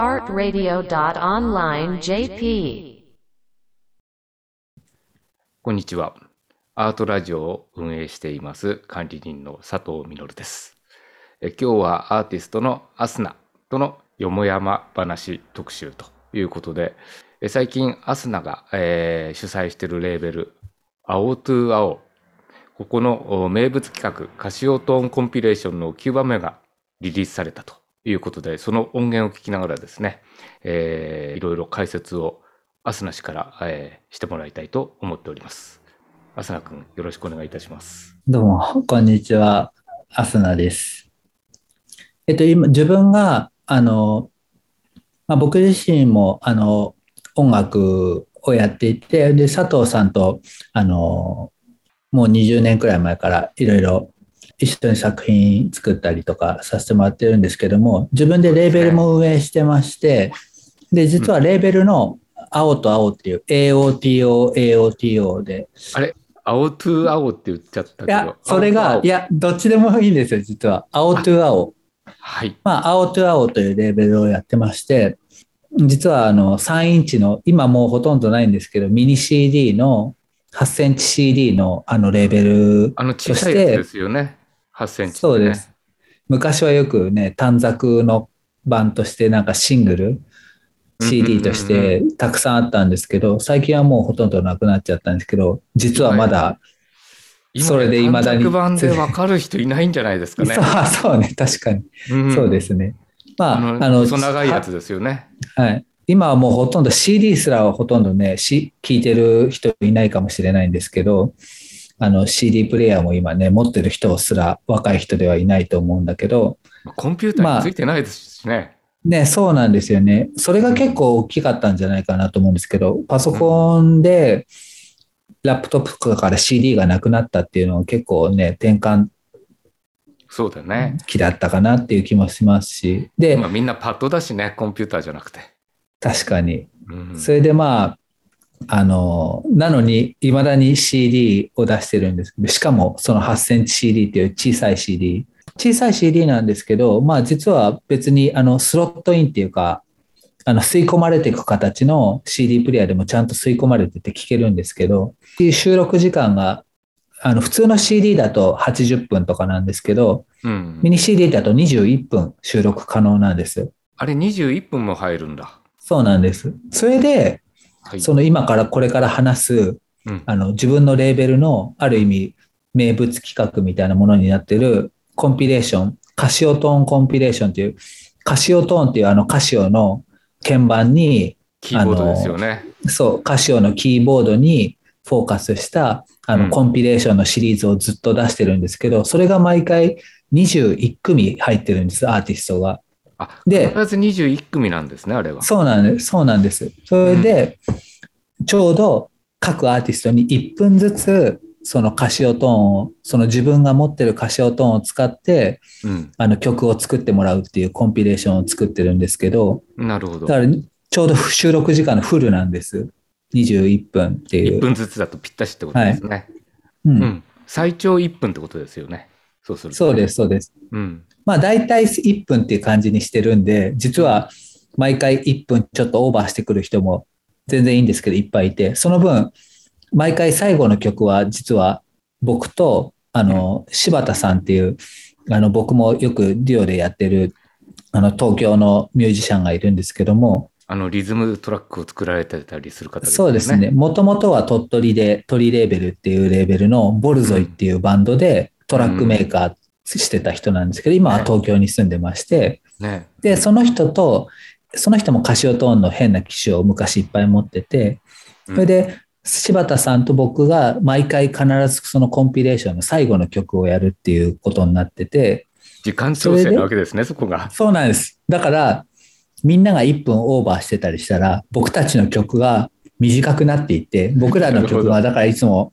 artradio.online.jp こんにちは。アートラジオを運営しています管理人の佐藤実です。え今日はアーティストのアスナとのよもやま話特集ということで、え最近アスナが、えー主催しているレーベル、青トゥ青。ここのお名物企画、カシオトーンコンピレーションの9番目がリリースされたということで、その音源を聞きながらですね、えーいろいろ解説をアスナ氏から、えーしてもらいたいと思っております。アスナ君、よろしくお願いいたします。どうも、こんにちは。アスナです。えっと、今、自分が、あの、まあ、僕自身も、あの、音楽をやっていて、で、佐藤さんと、あの、もう20年くらい前からいろいろ一緒に作品作ったりとかさせてもらってるんですけども、自分でレーベルも運営してまして、で、実はレーベルの青と青っていう AOTO、AOTO で、青トゥ青って言っちゃったけど。いや、それが、青といや、どっちでもいいんですよ、実は。青トゥ青。青はい。まあ、青トゥ青というレーベルをやってまして、実はあの3インチの、今もうほとんどないんですけど、ミニ CD の8センチ CD のあのレーベルあの小さいやつですよね。8センチ、ね。そうです。昔はよくね、短冊の版としてなんかシングル、CD としてたくさんあったんですけど、最近はもうほとんどなくなっちゃったんですけど、実はまだ、今それで未だに短冊版でわかる人いないんじゃないですかね。そうそうね、確かに。んそうですね。まあ、あの、あの、細長いやつですよね。はい。今はもうほとんど CD すらはほとんどね、し聞いてる人いないかもしれないんですけど、あの CD プレイヤーも今ね、持ってる人すら若い人ではいないと思うんだけど、コンピューターについてないですしね。ね、そうなんですよね。それが結構大きかったんじゃないかなと思うんですけど、パソコンでラップトップとかから CD がなくなったっていうのは結構ね、転換そうだね。期だったかなっていう気もしますし、で、今みんなパッドだしね、コンピューターじゃなくて。確かにうんそれでまあ、あの、なのに、未だに CD を出してるんですけど、しかもその8センチ CD っていう小さい CD。小さい CD なんですけど、まあ実は別にあのスロットインっていうか、あの吸い込まれていく形の CD プレイヤーでもちゃんと吸い込まれてて聴けるんですけど、っていう収録時間が、あの普通の CD だと80分とかなんですけど、うんミニ CD だと21分収録可能なんですよ。あれ21分も入るんだ。そうなんです。それで、はい。その今からこれから話すうんあの自分のレーベルのある意味名物企画みたいなものになってるコンピレーション、カシオトーンコンピレーションっていう、カシオトーンっていうあのカシオの鍵盤に、キーボードですよね。そう、カシオのキーボードにフォーカスしたあうんのコンピレーションのシリーズをずっと出してるんですけど、それが毎回21組入ってるんです、アーティストが。あ、で必ず21組なんですね、あれは。そうなんです。そうなんです。それで、ちょうど各アーティストに1分ずつ、そのカシオトーンを、その自分が持ってるカシオトーンを使って、うん。あの曲を作ってもらうっていうコンピレーションを作ってるんですけど、なるほどだ。からちょうど収録時間のフルなんです。21分ってい1う。分ずつだとぴったしってことですね。う、うんん。最長1分ってことですよね。そうすると。そうです、そうです。うん。まあ大体1分っていう感じにしてるんで、実は毎回1分ちょっとオーバーしてくる人も全然いいんですけど、いっぱいいて、その分、毎回最後の曲は実は僕と、あの、柴田さんっていう、あの、僕もよくデュオでやってる、あの、東京のミュージシャンがいるんですけども、あの、リズムトラックを作られてたりする方ですよそうですね。。もともとは鳥取で、鳥レーベルっていうレーベルのボルゾイっていうバンドでトラックメーカーしてた人なんですけど、今は東京に住んでまして、ね。で、その人と、その人もカシオトーンの変な機種を昔いっぱい持ってて、うんそれで、柴田さんと僕が毎回必ずそのコンピレーションの最後の曲をやるっていうことになってて、時間調整なわけですね、そこが。そうなんです。だから、みんなが1分オーバーしてたりしたら、僕たちの曲が短くなっていって、僕らの曲はだからいつも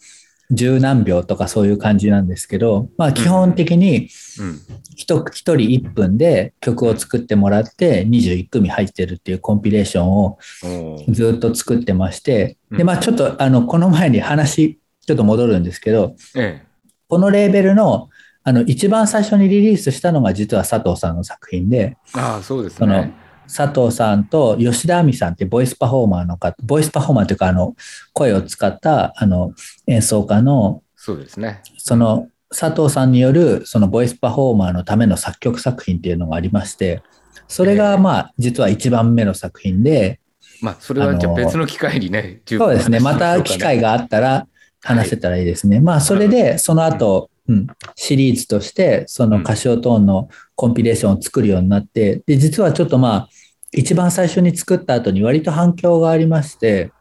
十何秒とかそういう感じなんですけど、まあ基本的にうん。一一人1分で曲を作ってもらって21組入ってるっていうコンピレーションをずっと作ってまして、うんで、まあちょっとあの、この前に話、ちょっと戻るんですけど、えこのレーベルのあの、一番最初にリリースしたのが実は佐藤さんの作品で、え。ああ、そうですそのね。佐藤さんと吉田亜美さんってボイスパフォーマーの方、ボイスパフォーマーというか、あの、声を使った、あの、演奏家の、そうですね。その、佐藤さんによる、そのボイスパフォーマーのための作曲作品っていうのがありまして、それが、まあ、実は一番目の作品で、まあ、それはじゃ別の機会にね、十そうですね。また機会があったら話せたらいいですね。まあ、それで、その後、うん、シリーズとして、そのカシオトーンのコンピレーションを作るようになって、で、実はちょっとまあ、一番最初に作った後に割と反響がありまして、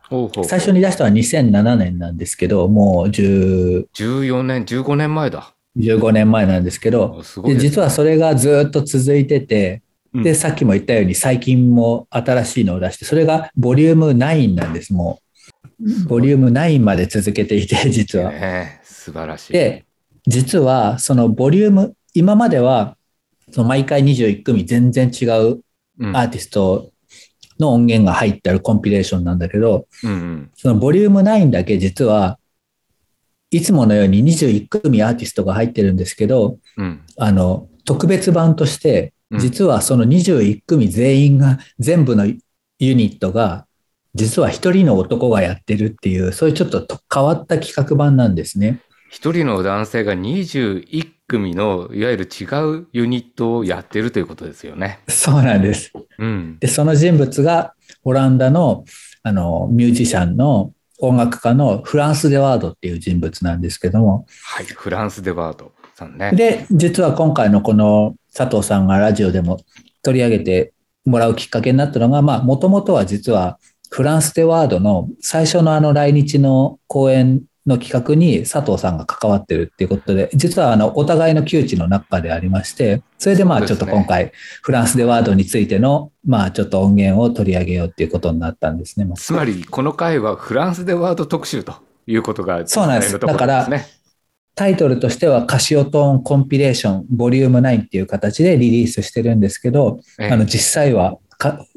最初に出したのは2007年なんですけど、もう10 14年、15年前だ。15年前なんですけど、でね実はそれがずっと続いてて、うんで、さっきも言ったように最近も新しいのを出して、それがボリューム9なんです、もう。ボリューム9まで続けていて、実は。ねえ素晴らしい。で、実はそのボリューム、今までは、その毎回21組全然違ううん。アーティストの音源が入ってあるコンピレーションなんだけど、うんうん。そのボリューム9だけ実は、いつものように21組アーティストが入ってるんですけど、うん。あの、特別版として、うん。実はその21組全員が、全部のユニットが、実は一人の男がやってるっていう、そういうちょっとと変わった企画版なんですね。一人の男性が21組のいわゆる違うユニットをやってるということですよね。そうなんです。うん。で、その人物がオランダのあのミュージシャンの音楽家のフランス・デワードっていう人物なんですけども、はい。フランス・デワードさんね。で、実は今回のこの佐藤さんがラジオでも取り上げてもらうきっかけになったのが、まあ、もともとは実はフランス・デワードの最初のあの来日の公演の企画に佐藤さんが関わってるっていうことで、実はあのお互いの窮地の中でありまして、それでまあちょっと今回フランス・デワードについてのまあちょっと音源を取り上げようっていうことになったんですね。つまり、この回はフランス・デワード特集ということがそうなんです実際のところですね。タイトルとしてはカシオトーンコンピレーションボリューム9っていう形でリリースしてるんですけど、ええあの実際はか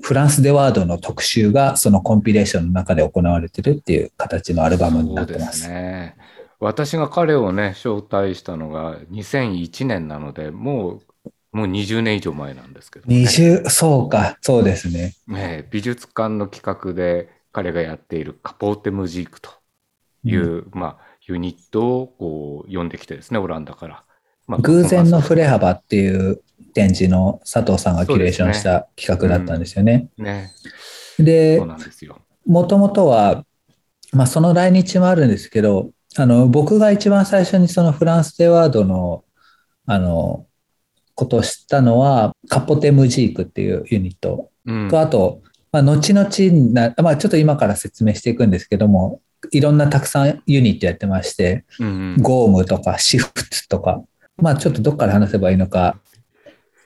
フランス・デワードの特集がそのコンピレーションの中で行われてるっていう形のアルバムになってま。そうですすね。私が彼をね、招待したのが2001年なので、もう、もう20年以上前なんですけど、ね。20、そうか、そうですね。ね美術館の企画で彼がやっているカポーテムジークという、まあ、ユニットをこう呼んできてですね、オランダから。まあ偶然の振れ幅っていう展示の佐藤さんがキュレーションした企画だったんですよね。ね、で。もともとは、まあ、その来日もあるんですけど、あの、僕が一番最初にそのフランス・デワードの、あの、ことを知ったのは、カポテムジークっていうユニット。うん。と、あと、まあ、後々な、まあ、ちょっと今から説明していくんですけども、いろんなたくさんユニットやってまして、うんうん。ゴームとかシフツとか、まあちょっとどっから話せばいいのか、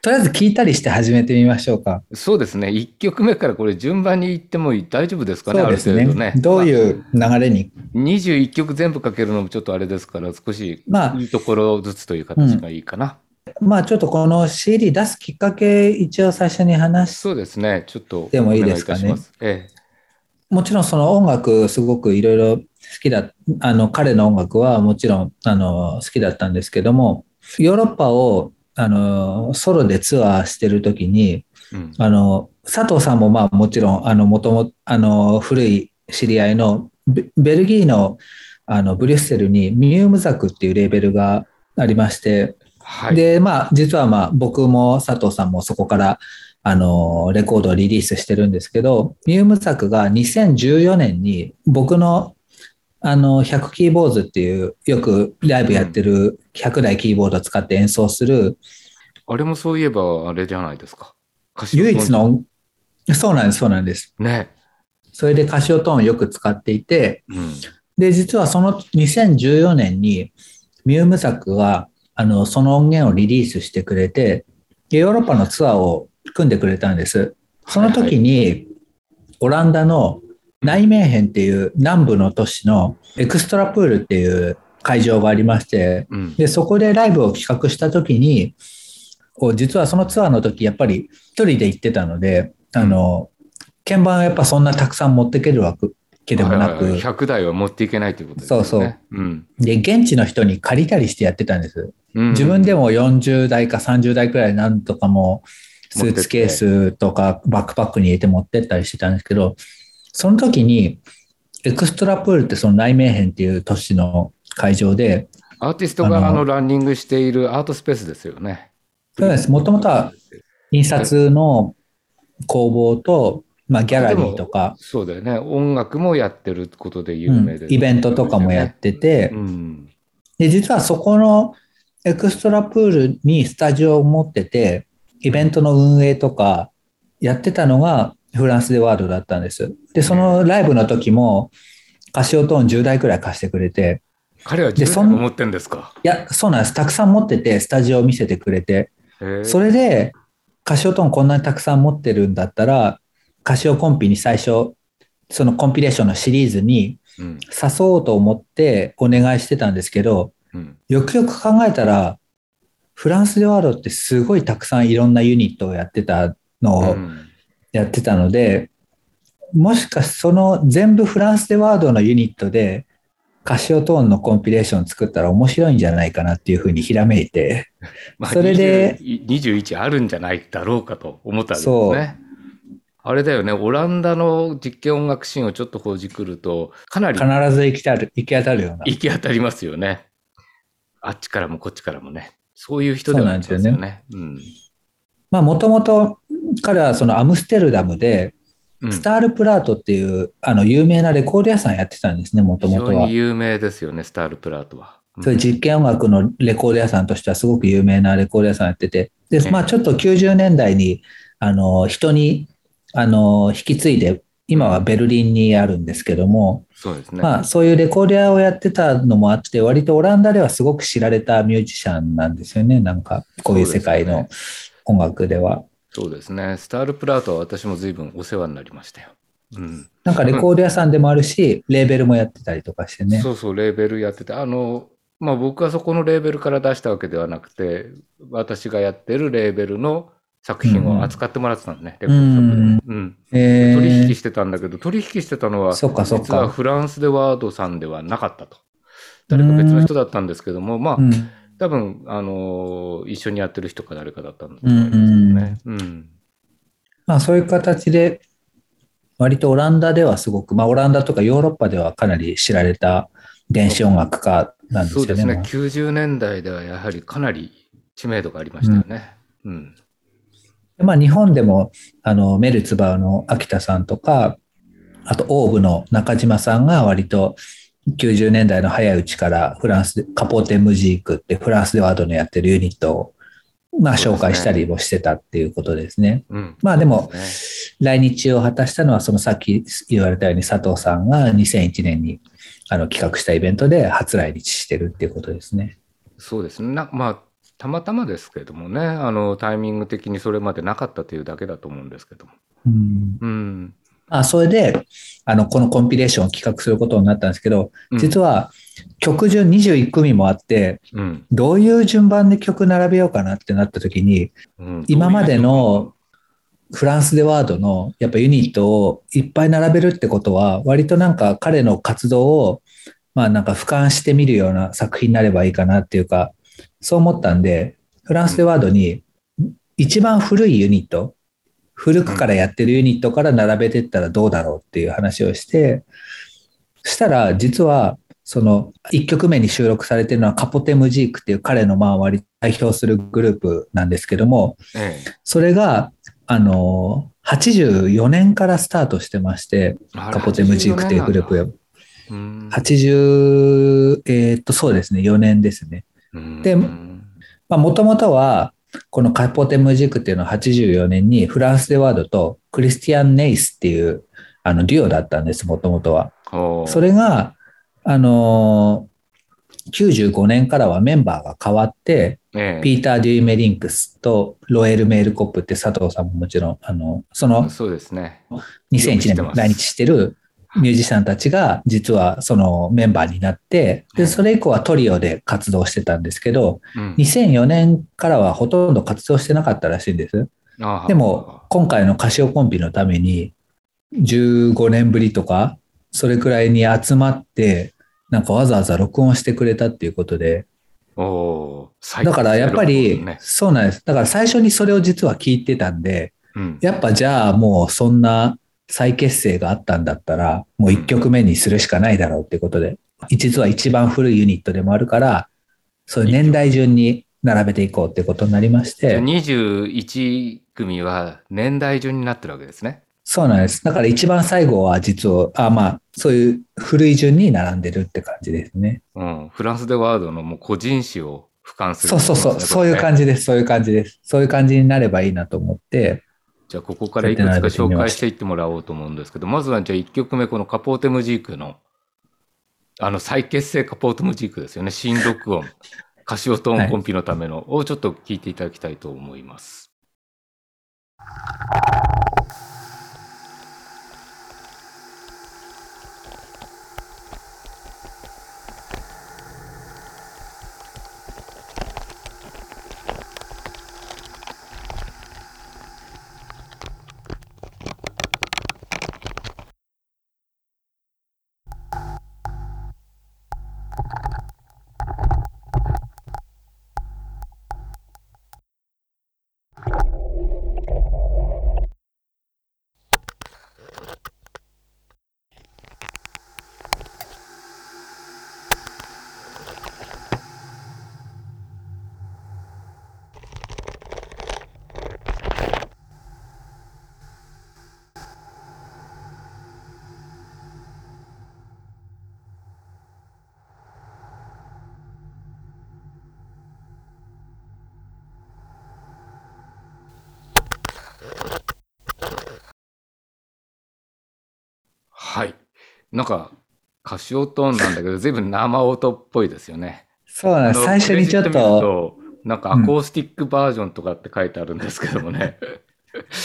とりあえず聞いたりして始めてみましょうか。そうですね、1曲目からこれ順番に言っても大丈夫ですかね、そうですある程度ね。。ねどういう流れに、まあ21曲全部かけるのもちょっとあれですから、少しまあいいところずつという形がいいかな。まあちょっとこの CD 出すきっかけ一応最初に話しそうですね、ちょっとでもいいですかねお願いいたしますえもちろんその音楽すごくいろいろ好きだ、あの彼の音楽はもちろんあの好きだったんですけども、ヨーロッパをあのソロでツアーしてる時に、えうんあの佐藤さんもまあもちろんあのもともあの古い知り合いのベベルギーのあのブリュッセルにミュームザクっていうレーベルがありまして、はい。でまあ実はまあ僕も佐藤さんもそこからあのレコードをリリースしてるんですけどミュームザクが2014年に僕のあの100キーボーズっていうよくライブやってる100台キーボードを使って演奏するあれもそういえばあれじゃないですか。唯一の音そうなんですそうなんですね。それでカシオトーンをよく使っていて、うん。で、実はその2014年にミュームザクがあのその音源をリリースしてくれて、でヨーロッパのツアーを組んでくれたんです。その時に、オランダのナイメーヘンっていう南部の都市のエクストラプールっていう会場がありまして、うん。で、そこでライブを企画した時に、こう実はそのツアーの時、やっぱり一人で行ってたので、あの、鍵盤はやっぱそんなたくさん持ってけるわけでもなくはいはいはい、100台は持っていけないということですね。そうそう。うん。で、現地の人に借りたりしてやってたんです。うん自分でも40代か30代くらいなんとかもスーツケースとかバックパックに入れて持ってったりしてたんですけど、その時に、エクストラプールってその内名編っていう都市の会場で、アーティストがあのランニングしているアートスペースですよね。そうです。もともとは印刷の工房と、まあ、ギャラリーとか、そうだよね。音楽もやってることで有名で、うんイベントとかもやってて、うん。で、実はそこのエクストラプールにスタジオを持ってて、イベントの運営とかやってたのがフランスでワードだったんです。で、そのライブの時もカシオトーン10台くらい貸してくれて、彼はでそん自分で持ってんですか？いや、そうなんです。たくさん持ってて、スタジオを見せてくれて、それでカシオトーンこんなにたくさん持ってるんだったら、カシオコンピに最初、そのコンピレーションのシリーズにうん。誘おうと思ってお願いしてたんですけど、うん。よくよく考えたら、フランスでワードってすごいたくさんいろんなユニットをやってたのをうんやってたので、もしかその全部フランスでワードのユニットでカシオトーンのコンピレーション作ったら面白いんじゃないかなっていうふうにひらめいて、まあ、それで20 21あるんじゃないだろうかと思ったんですね。あれだよね、オランダの実験音楽シーンをちょっとほじくると、かなり必ず行きたる行き当たるような。行き当たりますよね。あっちからもこっちからもね。そういう人ではありますよね。そうなんうんまあもともと彼はそのアムステルダムでうんスタールプラートっていうあの有名なレコード屋さんやってたんですね、もと非もとは常に。有名ですよね、スタールプラートは。うんそういう実験音楽のレコード屋さんとしてはすごく有名なレコード屋さんやってて、でええ、まあちょっと90年代に、あの、人に、あの、引き継いで、今はベルリンにあるんですけども、そうですね。まあそういうレコード屋をやってたのもあって、割とオランダではすごく知られたミュージシャンなんですよね、なんか、こういう世界の音楽では。そうですね。スタールプラートは私も随分お世話になりましたよ。うん。なんかレコード屋さんでもあるし、レーベルもやってたりとかしてね。そうそう、レーベルやってて、あの、まあ僕はそこのレーベルから出したわけではなくて、私がやってるレーベルの作品を扱ってもらってたんですね、レコードショップで。うん。え取引ー、してたんだけど、取引してたのは、そっかそっ実はか。フランスでワードさんではなかったと。誰か別の人だったんですけども、まあう、ん多分、あの一緒にやってる人か誰かだったんだと思いますね。うん。まあそういう形で、割とオランダではすごく、まあオランダとかヨーロッパではかなり知られた電子音楽家なんですよね。そうですね。もう90年代ではやはりかなり知名度がありましたよね。うん。でまあ日本でも、あの、メルツバーの秋田さんとか、あとオーブの中島さんが割と90年代の早いうちからフランスで、カポーテンムジークってフランスでワードのやってるユニットを、まあ紹介したりもしてたっていうことですね。うん。まあでも来日を果たしたのは、そのさっき言われたように佐藤さんが2001年にあの企画したイベントで初来日してるっていうことですね。そうですね。なまあ、たまたまですけれどもね、あの、タイミング的にそれまでなかったというだけだと思うんですけども。うんうん。あそれであのこのコンピレーションを企画することになったんですけど、うん。実は曲順21組もあって、うん。どういう順番で曲並べようかなってなった時に、うん。今までのフランスでワードのやっぱユニットをいっぱい並べるってことは、割となんか彼の活動を、まあなんか俯瞰してみるような作品になればいいかなっていうか、そう思ったんで、フランスでワードに一番古いユニット、古くからやってるユニットから並べてったらどうだろうっていう話をして、したら実はその1曲目に収録されてるのはカポテムジークっていう彼のまあ割り代表するグループなんですけども、えそれが、あの、84年からスタートしてまして、え、カポテムジークっていうグループよ。よ。うん80、えーっと、そうですね、4年ですね。でうんもともとは、この Kapotte Muziek っていうのは84年にフランス・デ・ワードとクリスティアン・ネイスっていうあのデュオだったんです、もともとは。それが、あの95年からはメンバーが変わって、ええピーター・デュイ・メリンクスとロエル・メールコップって佐藤さんももちろん、あの、そのそうですね。2001年に来日してるミュージシャンたちが実はそのメンバーになって、で、それ以降はトリオで活動してたんですけど、うん。2004年からはほとんど活動してなかったらしいんです。でも、今回のカシオコンビのために15年ぶりとか、それくらいに集まって、なんかわざわざ録音してくれたっていうことで、だからやっぱ最り、そうなんです。だから最初にそれを実は聞いてたんで、うん、やっぱじゃあもうそんな再結成があったんだったら、もう1曲目にするしかないだろうってことで、実は一番古いユニットでもあるから、そういう年代順に並べていこうってことになりまして、21組は年代順になってるわけですね。そうなんです。だから一番最後は実は、あまあ、そういう古い順に並んでるって感じですね。うん、フランスでワードのもう個人史を俯瞰する、そうそうそう、そういうじ。感じです。そういう感じです。そういう感じになればいいなと思って、じゃあここからいくつか紹介していってもらおうと思うんですけど、まずはじゃあ1曲目このカポーテムジークのあの再結成カポーテムジークですよね。新録音、カシオトーンコンピのためのをちょっと聞いていただきたいと思います。はい。なんかカシオトーンなんだけど、随分生音っぽいですよね。そうなんです。最初にちょっと、となんかアコースティックバージョンとかって書いてあるんですけどもね。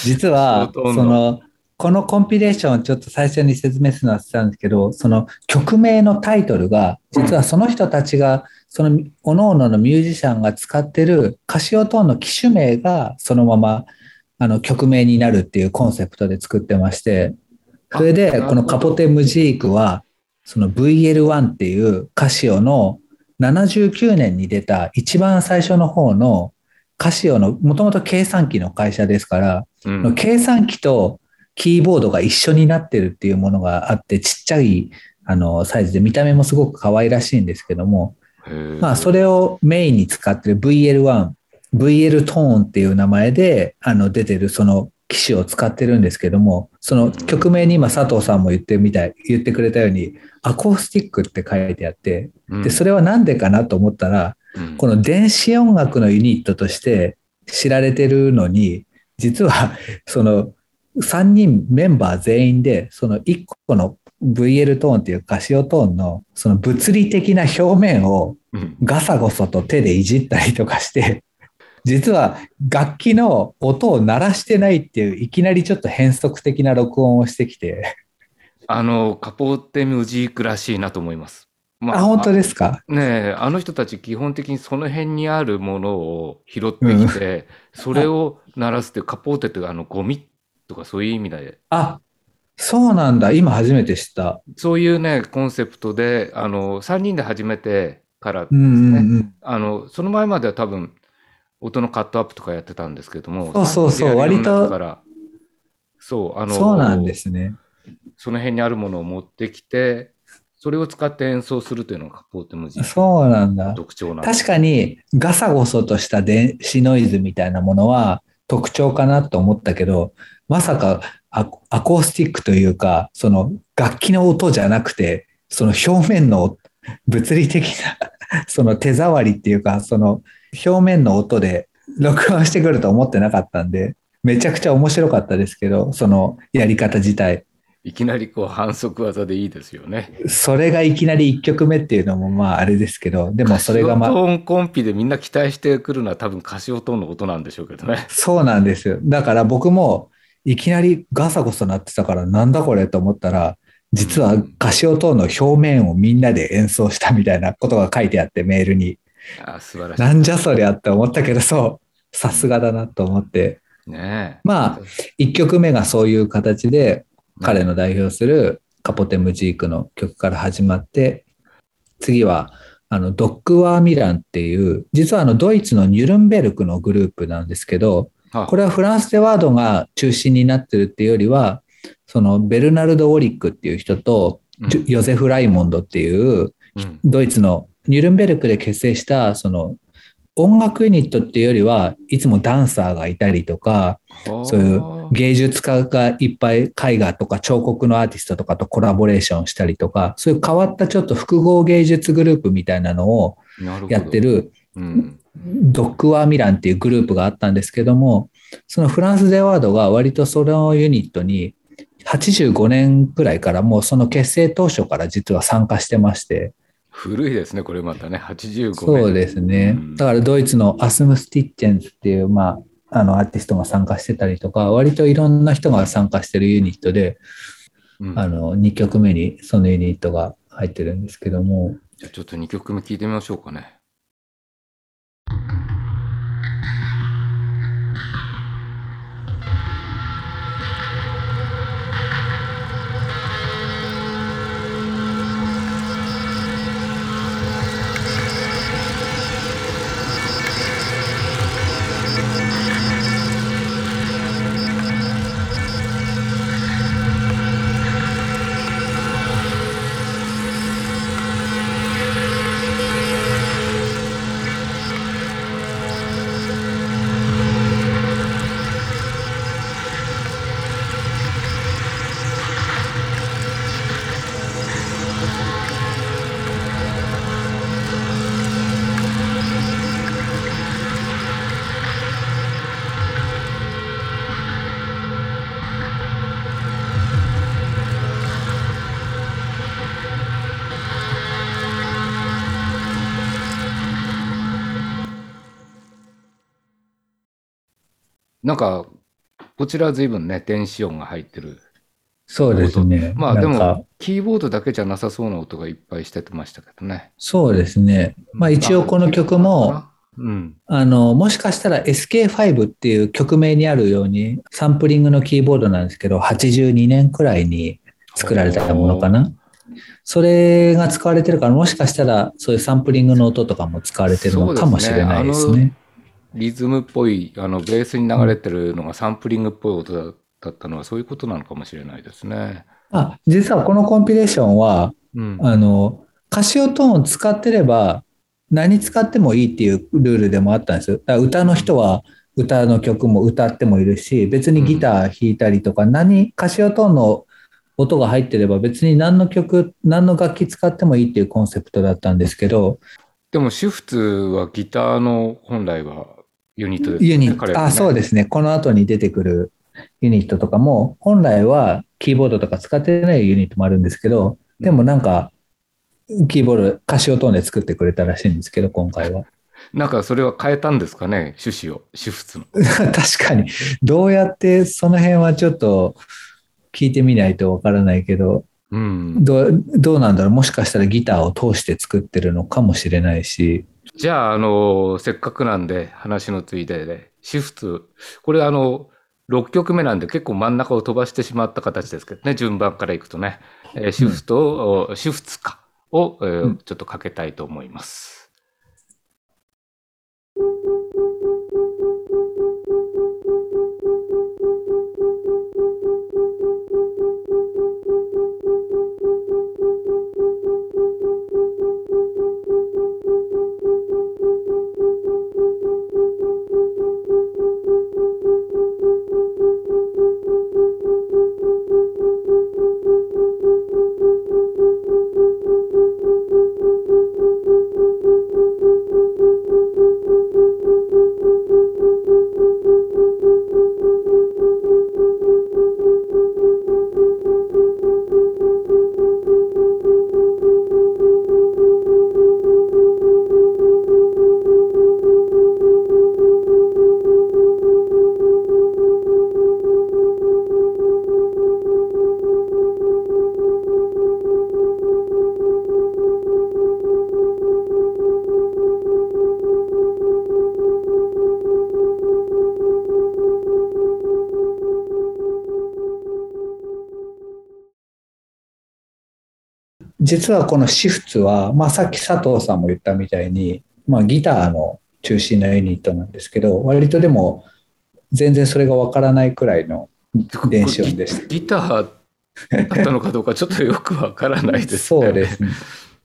実は、相当のその、このコンピレーションをちょっと最初に説明するのはしたんですけど、その曲名のタイトルが、実はその人たちが、その、各々のミュージシャンが使ってるカシオトーンの機種名が、そのまま、あの、曲名になるっていうコンセプトで作ってまして、それで、このカポテムジークは、その VL1 っていうカシオの79年に出た一番最初の方のカシオの、もともと計算機の会社ですから、うん。計算機とキーボードが一緒になってるっていうものがあって、ちっちゃいあのサイズで見た目もすごく可愛らしいんですけども、まあそれをメインに使ってる VL1、VL トーンっていう名前であの出てるその機種を使ってるんですけども、その曲名に今佐藤さんも言ってみたい、言ってくれたように、アコースティックって書いてあって、うん。で、それはなんでかなと思ったら、うん。この電子音楽のユニットとして知られてるのに、実はその3人メンバー全員で、その1個の VL トーンっていうカシオトーンのその物理的な表面をうん。ガサゴソと手でいじったりとかして、実は楽器の音を鳴らしてないっていう、いきなりちょっと変則的な録音をしてきて、あの、カポーテムジークらしいなと思います。まあ、本当ですか？ねえ、あの人たち基本的にその辺にあるものを拾ってきて、それを鳴らすっていう、カポーテってあのゴミとかそういう意味で、あ、そうなんだ。今初めて知った。そういうね、コンセプトで、あの、3人で始めてからですうんうんね、うん。あの、その前までは多分、音のカットアップとかやってたんですけども、そうそうそう割とそう、あの、そうなんですね。その辺にあるものを持ってきて、それを使って演奏するというのがカポーテムジそうなんだの。特徴なん。確かにガサゴソとした電子ノイズみたいなものは特徴かなと思ったけど、まさかアアコースティックというか、その楽器の音じゃなくて、その表面の物理的な、その手触りっていうか、その表面の音で録音してくると思ってなかったんで、めちゃくちゃ面白かったですけど、そのやり方自体。いきなりこう反則技でいいですよね。それがいきなり1曲目っていうのもまああれですけど、でもそれがまカシオトーンコンピでみんな期待してくるのは多分カシオトーンの音なんでしょうけどね。そうなんですよ。だから僕もいきなりガサゴソ鳴ってたからなんだこれと思ったら、実はカシオトーンの表面をみんなで演奏したみたいなことが書いてあってメールに。あ素晴らしい。なんじゃそりゃって思ったけど、そう、さすがだなと思って。ねえ。まあ、1曲目がそういう形で彼の代表するカポテムジークの曲から始まって、次はあの、ドッグワーミランっていう、実はあの、ドイツのニュルンベルクのグループなんですけど、あこれはフランスでワードが中心になってるっていうよりは、そのベルナルド・オリックっていう人と、ヨゼフ・ライモンドっていううんドイツのニュルンベルクで結成したその音楽ユニットっていうよりはいつもダンサーがいたりとかそういう芸術家がいっぱい絵画とか彫刻のアーティストとかとコラボレーションしたりとかそういう変わったちょっと複合芸術グループみたいなのをやってるうん。ドッグワーミランっていうグループがあったんですけども、そのフランス・デ・ワードが割とそのユニットに85年くらいからもうその結成当初から実は参加してまして、古いですねこれまたね。85年。そうですね。うん。だからドイツのアスムス・ティッチェンズっていう、まあ、あのアーティストが参加してたりとか、割といろんな人が参加してるユニットで、うん。あの2曲目にそのユニットが入ってるんですけども、じゃあちょっと2曲目聞いてみましょうかねなんかこちらは随分ね電子音が入ってるそうですね。まあでもキーボードだけじゃなさそうな音がいっぱいしてましたけどねそうですね。まあ一応この曲も、うんあの、もしかしたら SK5 っていう曲名にあるように、サンプリングのキーボードなんですけど、82年くらいに作られたものかな。それが使われてるから、もしかしたらそういうサンプリングの音とかも使われてるのかもしれないですね。リズムっぽいあのベースに流れてるのがサンプリングっぽい音だだったのはそういうことなのかもしれないですね。あ、実はこのコンピレーションは、うん、あの、カシオトーンを使ってれば、何使ってもいいっていうルールでもあったんですよ。だから歌の人は歌の曲も歌ってもいるし、別にギター弾いたりとか、何、カシオトーンの音が入ってれば別に何の曲、何の楽器使ってもいいっていうコンセプトだったんですけど、でもシュフツはギターの本来はユニットですよね。ユニット、あ、そうですね。この後に出てくるユニットとかも、本来はキーボードとか使ってないユニットもあるんですけど、でもなんか、キーボード、カシオトーンで作ってくれたらしいんですけど、今回は。なんかそれは変えたんですかね？趣旨をシュフツの。確かに。どうやってその辺はちょっと聞いてみないとわからないけど、うん、どうどうなんだろう？もしかしたらギターを通して作ってるのかもしれないし。じゃあ、あの、せっかくなんで話のついでで、シフツ、これあの、6曲目なんで結構真ん中を飛ばしてしまった形ですけどね、順番からいくとね、えーシフトを、シフツかを、えーうんちょっとかけたいと思います。「実はこのシフツは、まあ、さっき佐藤さんも言ったみたいに、まあ、ギターの中心のユニットなんですけど、割とでも全然それがわからないくらいの電子音でした。ギギターだったのかどうかちょっとよくわからないですね。そうですね。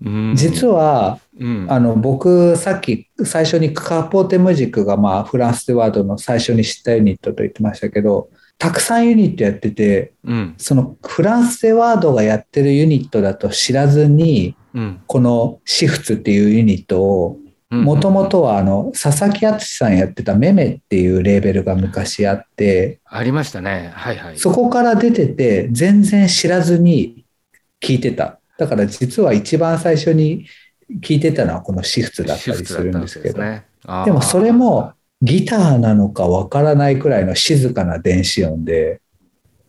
うん実は、うん、あの、僕、さっき最初にカポーテムジックが、まあ、フランスでワードの最初に知ったユニットと言ってましたけど、たくさんユニットやってて、うん、そのフランスでワードがやってるユニットだと知らずに、うん、このシフツっていうユニットを、うんもともとはあの、佐々木敦さんやってたメメっていうレーベルが昔あって、ありましたね。はいはい。そこから出てて、全然知らずに聞いてた。だから実は一番最初に聞いてたのはこのシフツだったりするんですけど。でもそれも、ギターなのかわからないくらいの静かな電子音で、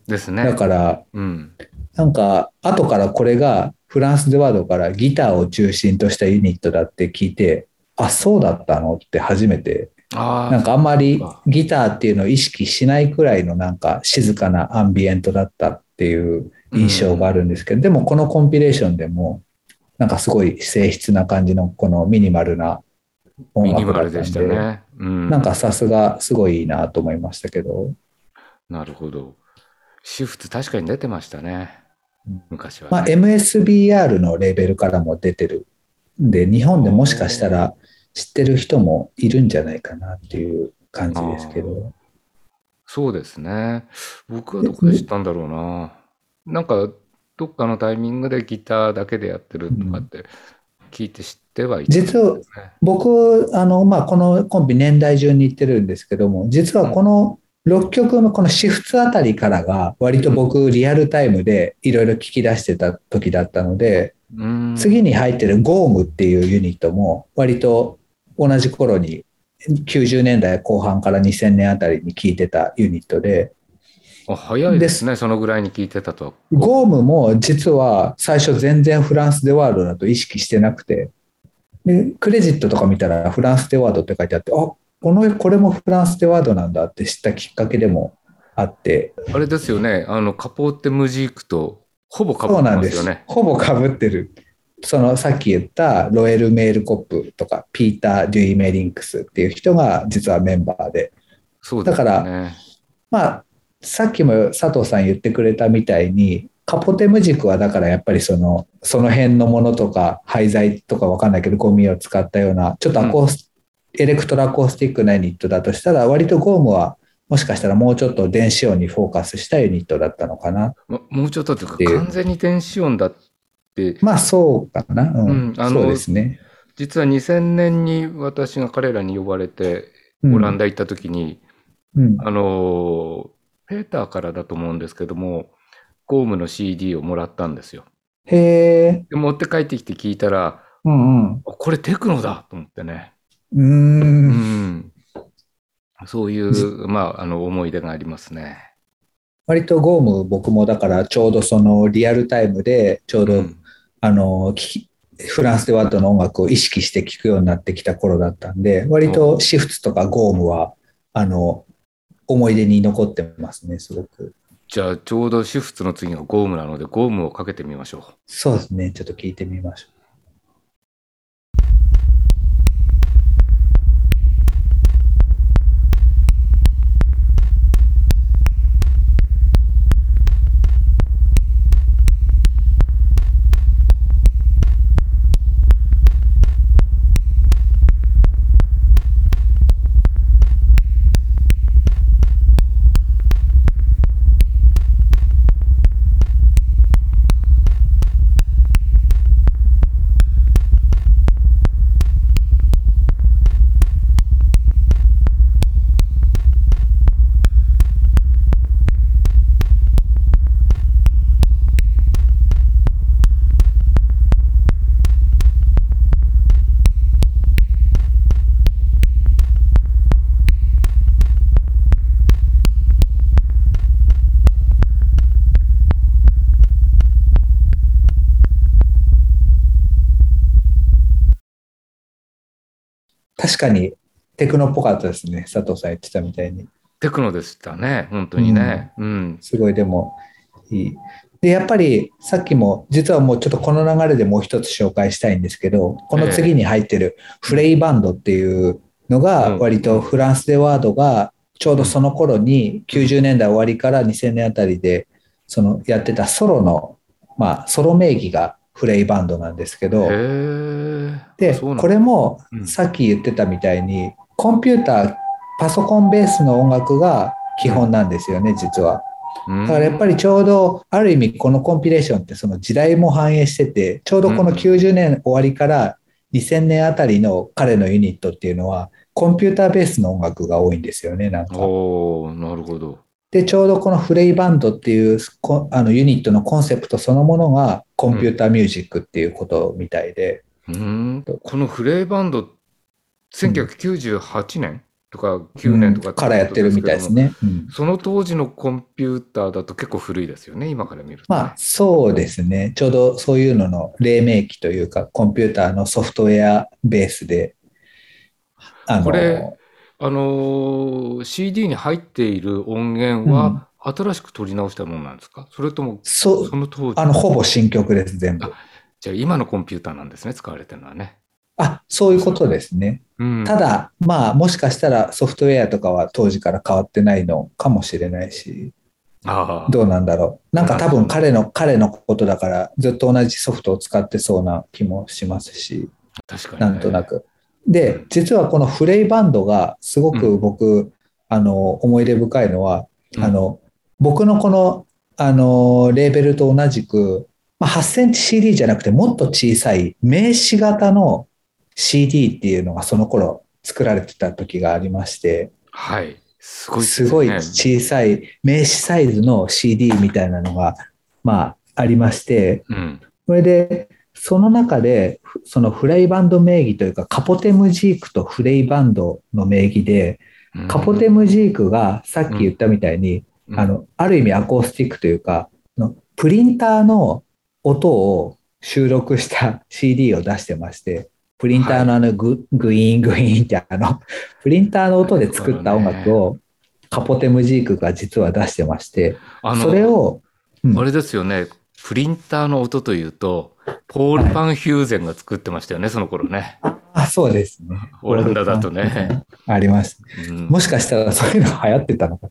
ですね。だから、うん。なんか、後からこれがフランスでワードからギターを中心としたユニットだって聞いて、あ、そうだったのって初めて、あなんかあんまりギターっていうのを意識しないくらいのなんか静かなアンビエントだったっていう印象があるんですけど、でもこのコンピレーションでも、なんかすごい静筆な感じのこのミニマルな音楽だったんで、マルでしたね。うん。なんかさすがすごいいいなと思いましたけど、なるほど。シフト確かに出てましたね。昔は、ね。まあ、MSBR のレーベルからも出てるんで、日本でもしかしたら知ってる人もいるんじゃないかなっていう感じですけど。そうですね。僕はどこで知ったんだろうな。なんか、どっかのタイミングでギターだけでやってるとかって聞いて知ってはいたんです実はね。僕、あの、まあ、このコンビ年代順に言ってるんですけども、実はこの6曲目、このシフツあたりからが割と僕リアルタイムでいろいろ聞き出してた時だったので、うん次に入ってるゴームっていうユニットも割と同じ頃に90年代後半から2000年あたりに聞いてたユニットで、あ早いですね、そのぐらいに聞いてたとは。ゴームも実は最初全然フランスでワードだと意識してなくて、でクレジットとか見たらフランスでワードって書いてあって、あこのこれもフランスでワードなんだって知ったきっかけでもあって、あれですよね、あの、カポーテムジークとほぼかぶってそうなんですよね。。ほぼかぶってる。そのさっき言ったロエル・メールコップとかピーター・デュイメリンクスっていう人が実はメンバーで、そうですよだね。まあ、さっきも佐藤さん言ってくれたみたいに、カポテ・ムジークはだからやっぱりその、その辺のものとか、廃材とかわかんないけど、ゴミを使ったような、ちょっとアコース、エレクトロアコースティックなユニットだとしたら、割とゴームは、もしかしたらもうちょっと電子音にフォーカスしたユニットだったのかな。ももうちょっとというか完全に電子音だって、まあそうかな。うん。うんあのそうですね。実は2000年に私が彼らに呼ばれて、うんオランダ行った時に、うん。あのーペーターからだと思うんですけども、ゴームの CD をもらったんですよ。へえ。で持って帰ってきて聞いたら、うんうん。あこれテクノだと思ってね。うー。うんん。そういう、まあ、あの、思い出がありますね。割とゴーム僕もだからちょうどそのリアルタイムでちょうど、うんあの、聞きフランスでワットの音楽を意識して聴くようになってきた頃だったんで、割とシフツとかゴームは、あの、思い出に残ってますね、すごく。じゃあ、ちょうどシフトの次がゴームなので、ゴームをかけてみましょう。そうですね、ちょっと聞いてみましょう。確かにテクノっぽかったですね、佐藤さん言ってたみたいに。テクノでしたね、本当にね。うん。すごいでもいい。で、やっぱりさっきも、実はもうちょっとこの流れでもう一つ紹介したいんですけど、この次に入ってるフレイバンドっていうのが、割とフランスでワードがちょうどその頃に90年代終わりから2000年あたりで、そのやってたソロの、まあ、ソロ名義がフレイバンドなんですけど、で、これもさっき言ってたみたいに、コンピューター、パソコンベースの音楽が基本なんですよね、実は。だからやっぱりちょうど、ある意味このコンピレーションってその時代も反映してて、ちょうどこの90年終わりから2000年あたりの彼のユニットっていうのは、コンピューターベースの音楽が多いんですよね、なんか。おなるほど。で、ちょうどこのフレイバンドっていうあのユニットのコンセプトそのものがコンピューターミュージックっていうことみたいで。うん、このフレイバンド、1998年とか9年とか、うん、からやってるみたいですね、うん、その当時のコンピューターだと結構古いですよね、今から見ると、ね、まあそうですね。ちょうどそういうのの黎明期というか、コンピューターのソフトウェアベースで。あのこれ、あの CD に入っている音源は、新しく取り直したものなんですか？それとも、その当時あの、ほぼ新曲です、全部。じゃあ今のコンピューターなんですね、使われてるのはね。あ、そういうことですね。うん、ただ、まあ、もしかしたらソフトウェアとかは当時から変わってないのかもしれないし、あどうなんだろう。なんか多分彼の、彼のことだから、ずっと同じソフトを使ってそうな気もしますし、確かに、ね、なんとなく。で、実はこのフレイバンドがすごく僕、うん、あの、思い出深いのは、うん、あの、僕のこの、あの、レーベルと同じく、まあ、8センチ CD じゃなくてもっと小さい名刺型の CD っていうのがその頃作られてた時がありまして、はい。すごい、ね、すごい小さい名刺サイズの CD みたいなのが、まあ、ありまして、うん、それで、その中で、そのフレイバンド名義というか、カポテムジークとフレイバンドの名義で、カポテムジークがさっき言ったみたいに、うん、あの、ある意味アコースティックというか、のプリンターの音を収録した CD を出してまして、プリンターのあのグ,、はい、グイーングイーンってあの、プリンターの音で作った音楽をカポテムジークが実は出してまして、それを、うん、あれですよね、プリンターの音というと、ポール・パン・ヒューゼンが作ってましたよね、その頃ね。あ、そうですね。オランダだとね。あります、うん。もしかしたらそういうの流行ってたのか。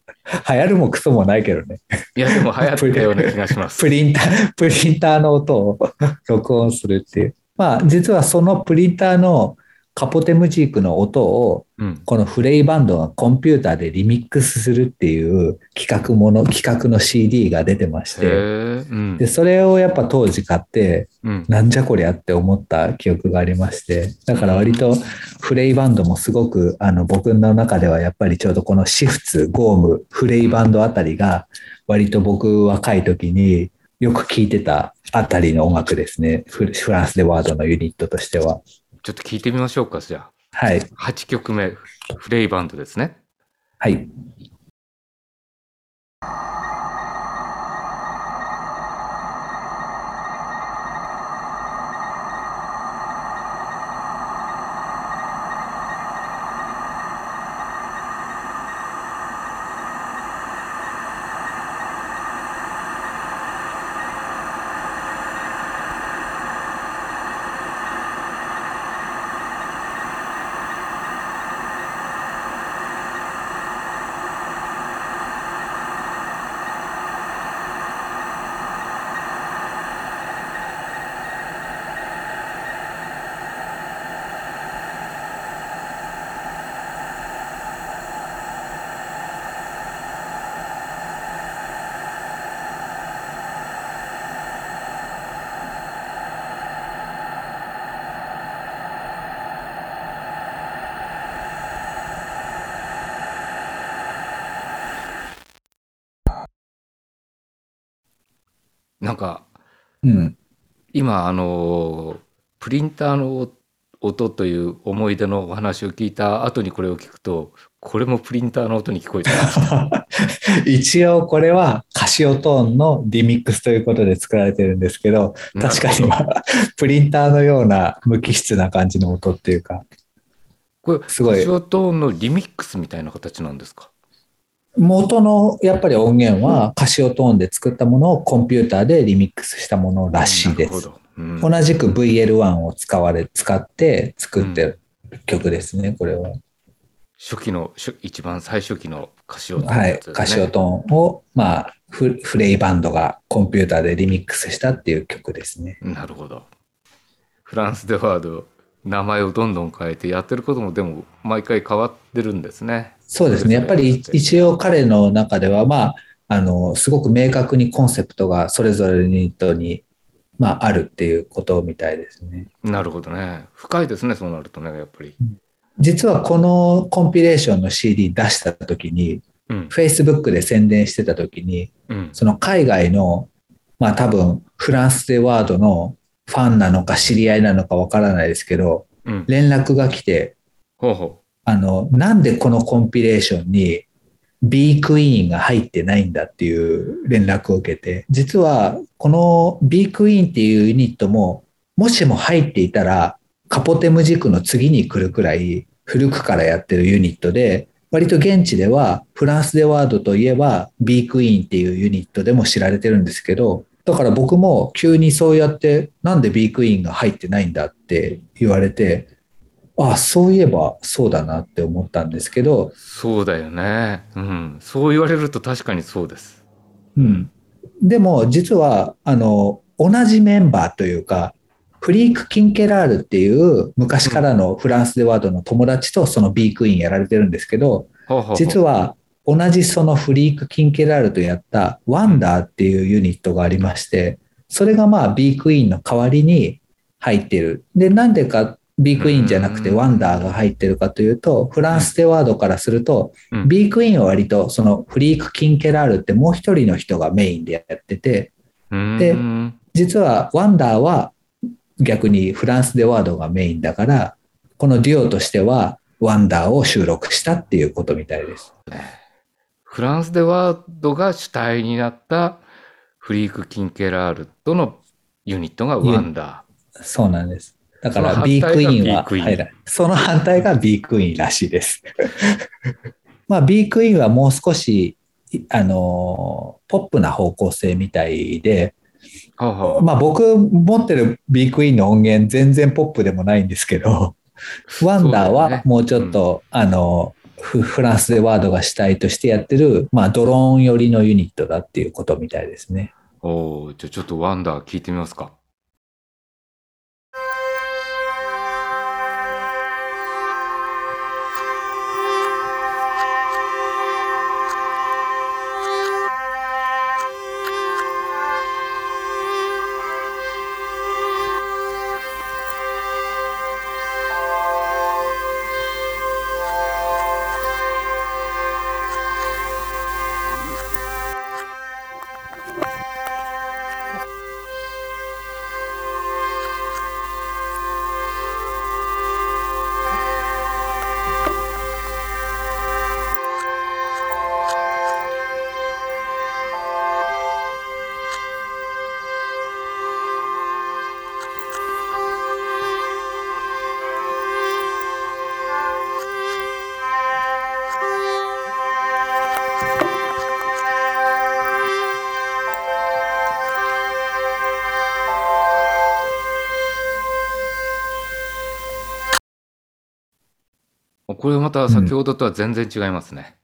流行るもクソもないけどね。いや、でも流行ったような気がします。プリンター、プリンターの音を録音するっていう。まあ、実はそのプリンターのカポテムジークの音を、このフレイバンドがコンピューターでリミックスするっていう企画もの、企画の CD が出てまして、で、それをやっぱ当時買って、なんじゃこりゃって思った記憶がありまして、だから割とフレイバンドもすごく、あの、僕の中ではやっぱりちょうどこのシフツ、ゴーム、フレイバンドあたりが、割と僕若い時によく聴いてたあたりの音楽ですね。フランスでワードのユニットとしては。ちょっと聞いてみましょうか、じゃあ。はい。8曲目、フレイバンドですね。はい。なんか、うん、今あのプリンターの音という思い出のお話を聞いた後にこれを聞くとこれもプリンターの音に聞こえて 一応これはカシオトーンのリミックスということで作られてるんですけど確かに プリンターのような無機質な感じの音っていうか。これすごい。カシオトーンのリミックスみたいな形なんですか？元のやっぱり音源はカシオトーンで作ったものをコンピューターでリミックスしたものらしいです。うん同じく VL1 を使われ、使って作ってる曲ですね、これは。初期の、初一番最初期のカシオトーンのはい。カシオトーンを、まあ、フフレイバンドがコンピューターでリミックスしたっていう曲ですね。なるほど。フランスでワード、名前をどんどん変えて、やってることもでも毎回変わってるんですね。そうですね。やっぱり一応彼の中では、まあ、あの、すごく明確にコンセプトがそれぞれのユニットに、まあ、あるっていうことみたいですね。なるほどね。深いですね、そうなるとね、やっぱり。実はこのコンピレーションの CD 出した時に、うん。Facebook で宣伝してた時に、うん。その海外の、まあ多分フランスでワードのファンなのか知り合いなのかわからないですけど、うん。連絡が来て、ほうほあの、なんでこのコンピレーションに B クイーンが入ってないんだっていう連絡を受けて、実はこの B クイーンっていうユニットも、もしも入っていたら、カポテム軸の次に来るくらい古くからやってるユニットで、割と現地ではフランスでワードといえば B クイーンっていうユニットでも知られてるんですけど、だから僕も急にそうやってなんで B クイーンが入ってないんだって言われて、ああ、そういえばそうだなって思ったんですけど、う。そうだよね。うん。そう言われると確かにそうです。うん。でも実は、あの、同じメンバーというか、フリーク・キンケラールっていう昔からのフランスでワードの友達とその B クイーンやられてるんですけど、ほうほうほう実は同じそのフリーク・キンケラールとやったワンダーっていうユニットがありまして、それがまあ B クイーンの代わりに入ってる。で、なんでか B クイーンじゃなくてうん。ワンダーが入ってるかというと、フランスでワードからすると、うん。B クイーンは割とそのフリーク・キンケラールってもう一人の人がメインでやってて、で実はワンダーは逆にフランスでワードがメインだから、このデュオとしてはワンダーを収録したっていうことみたいです。フランスでワードが主体になったフリーク・キンケラールとのユニットがワンダそうなんです。だから B クイーンは入らない。その反対が B クイーンらしいです。まあ B クイーンはもう少し、いあの、ポップな方向性みたいで、まあ僕持ってる B クイーンの音源全然ポップでもないんですけど、ワンダーはもうちょっと、あの、フフランスでワードが主体としてやってる、まあドローン寄りのユニットだっていうことみたいですね。おーじゃあちょっとワンダー聞いてみますか。れまた先ほどとは全然違いますね。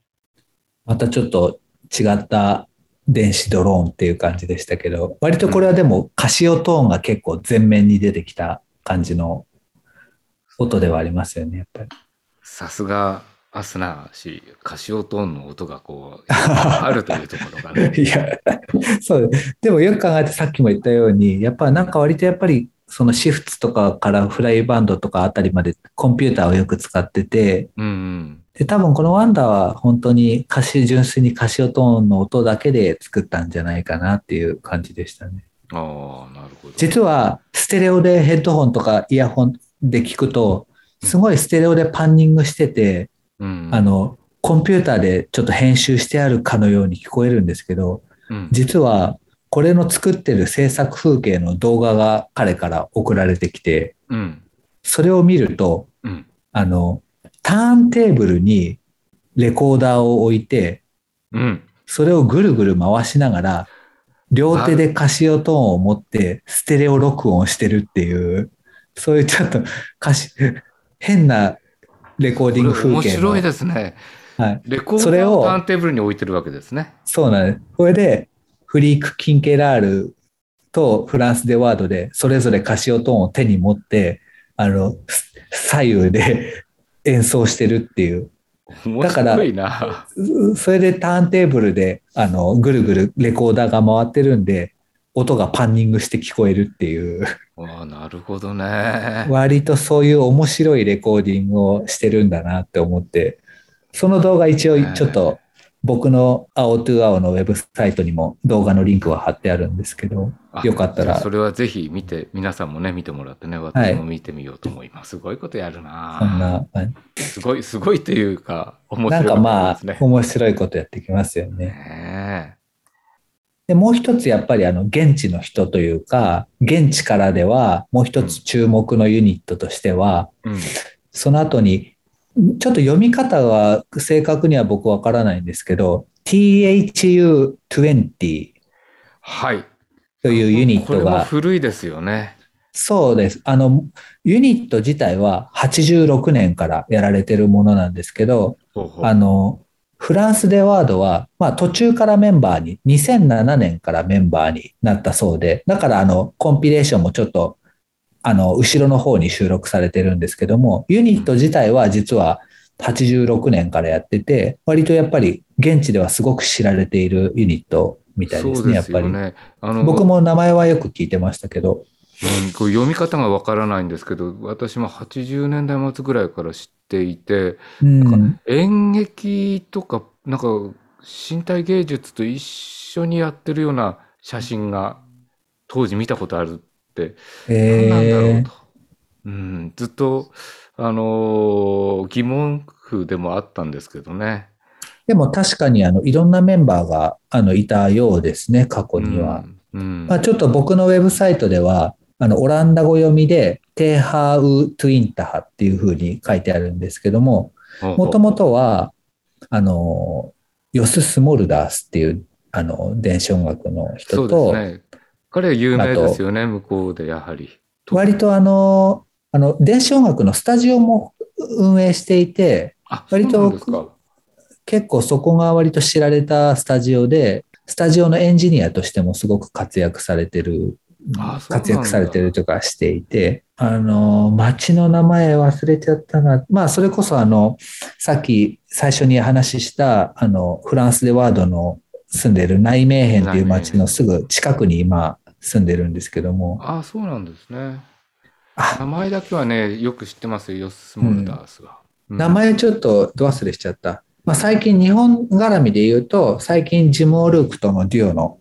またちょっと違った電子ドローンっていう感じでしたけど、割とこれはでもカシオトーンが結構前面に出てきた感じの音ではありますよね、やっぱり。さすがアスナー氏、カシオトーンの音がこう、あるというところがね。いや、そう。でもよく考えてさっきも言ったように、やっぱなんか割とやっぱりそのシフツとかからフライバンドとかあたりまでコンピューターをよく使ってて、うんうん。で、多分このワンダーは本当に歌詞、純粋にカシオトーンの音だけで作ったんじゃないかなっていう感じでしたね。ああ、なるほど。実はステレオでヘッドホンとかイヤホンで聞くと、すごいステレオでパンニングしてて、うん、あの、コンピューターでちょっと編集してあるかのように聞こえるんですけど、うん、実はこれの作ってる制作風景の動画が彼から送られてきて、うん。それを見ると、うん。あの、ターンテーブルにレコーダーを置いて、うん。それをぐるぐる回しながら、両手でカシオトーンを持ってステレオ録音してるっていう、そういうちょっと歌詞、変なレコーディング風景の。面白いですね。はい。レコーダーをターンテーブルに置いてるわけですね。そうなんです。これで、フリーク・キンケラールとフランス・デ・ワードで、それぞれカシオトーンを手に持って、あの、左右で 演奏してるっていう。面だから白いな。それでターンテーブルで、あの、ぐるぐるレコーダーが回ってるんで、音がパンニングして聞こえるっていう、ああ、なるほどね。割とそういう面白いレコーディングをしてるんだなって思って、その動画一応ちょっと僕の青トゥ青のウェブサイトにも動画のリンクは貼ってあるんですけど、あよかったらそれはぜひ見て、皆さんもね、見てもらってね、私も見てみようと思います。すごいことやるそんな。な、すごい、すごいというか、面なん白いことかまあ面白いことやってきますよね。ねで、もう一つやっぱりあの、現地の人というか、現地からでは、もう一つ注目のユニットとしては、えうん。その後に、ちょっと読み方は正確には僕わからないんですけど、THU20 はい。というユニッこれもトが、古いですよね。そうです。あの、ユニット自体は86年からやられてるものなんですけど、ほうほうあの、フランスでワードは、まあ途中からメンバーに、2007年からメンバーになったそうで、だからあの、コンピレーションもちょっと、あの、後ろの方に収録されてるんですけども、ユニット自体は実は86年からやってて、割とやっぱり現地ではすごく知られているユニットみたいですね、やっぱり。ね。あの僕、も名前はよく聞いてましたけど、うん、これ読み方がわからないんですけど、私も80年代末ぐらいから知っていて、うん、演劇とか、なんか身体芸術と一緒にやってるような写真が当時見たことある何なんだろえーうと。うん、ずっと、あのー疑問符でもあったんですけどね。でも確かにあのいろんなメンバーがあのいたようですね、過去には。うん。うんまあ、ちょっと僕のウェブサイトでは、あのオランダ語読みで、テーハーウ・トゥインタハっていうふうに書いてあるんですけども、もともとは、あの、ヨス・スモルダースっていう、あの、電子音楽の人と、ね。彼は有名ですよね、向こうでやはり。割とあの、あの、電子音楽のスタジオも運営していて、あ、割と。結構そこが割と知られたスタジオで、スタジオのエンジニアとしてもすごく活躍されてる、活躍されてるとかしていて、あの、街の名前忘れちゃったな。まあ、それこそあの、さっき最初に話した、あの、フランスでワードの住んでるナイメーヘンっていう街のすぐ近くに今住んでるんですけども、あ、そうなんですね。あ、名前だけはね、よく知ってますよ、ヨス・モルダースは。うん名前ちょっとど忘れしちゃった。まあ、最近日本絡みで言うと、最近ジム・オルークとのデュオの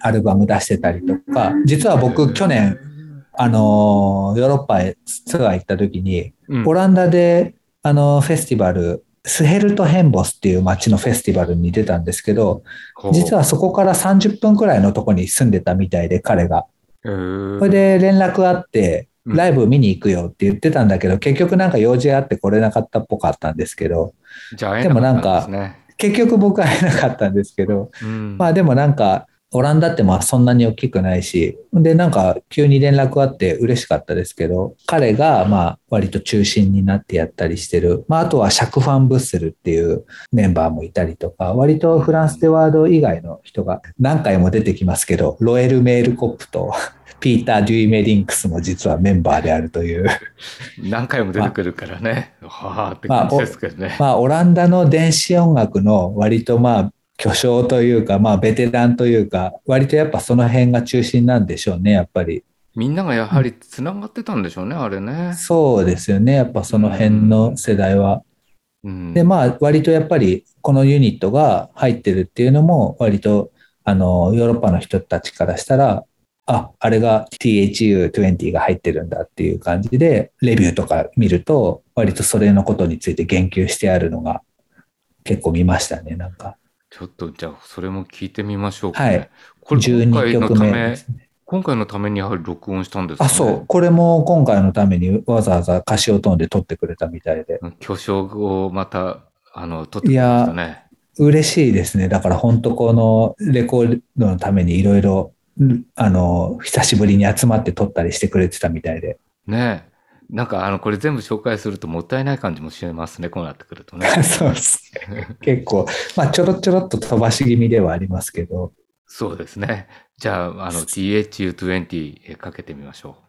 アルバム出してたりとか、実は僕去年、あのーヨーロッパへツアー行った時に、うんオランダで、あのーフェスティバル、スヘルト・ヘンボスっていう街のフェスティバルに出たんですけど、実はそこから30分くらいのとこに住んでたみたいで、彼が。それで連絡あって、うんライブ見に行くよって言ってたんだけど、結局なんか用事があって来れなかったっぽかったんですけど、じゃあ会えなんですね。結局僕は会えなかったんですけど、うんまあでもなんか、オランダってまあそんなに大きくないし、でなんか急に連絡あって嬉しかったですけど、彼がまあ割と中心になってやったりしてる。まああとはシャクファン・ブッセルっていうメンバーもいたりとか、割とフランスでワード以外の人が何回も出てきますけど、ロエル・メールコップと ピーター・デュイ・メリンクスも実はメンバーであるという。何回も出てくるからね。はあってまあ感じですけどね。まあ、オランダの電子音楽の割とまあ、巨匠というか、まあ、ベテランというか、割とやっぱその辺が中心なんでしょうね、やっぱり。みんながやはりつながってたんでしょうね、あれね。そうですよね、やっぱその辺の世代は。うんで、まあ、割とやっぱりこのユニットが入ってるっていうのも、割と、あの、ヨーロッパの人たちからしたら、あ、あれが THU20 が入ってるんだっていう感じで、レビューとか見ると、割とそれのことについて言及してあるのが結構見ましたね、なんか。ちょっとじゃあそれも聞いてみましょうかね。はいこれ今12回の曲ためね。今回のためにやはり録音したんですかね。あ、そう。これも今回のためにわざわざ歌詞を飛んで撮ってくれたみたいで。巨匠をまた、あの、撮ってくれましたね。嬉しいですね。だから本当このレコードのためにいろいろ、あの、久しぶりに集まって撮ったりしてくれてたみたいで。ねえ。なんかあのこれ全部紹介するともったいない感じもしますね、こうなってくるとね。そうですね。結構、まあちょろちょろっと飛ばし気味ではありますけど。そうですね。じゃあ、あの THU20 かけてみましょう。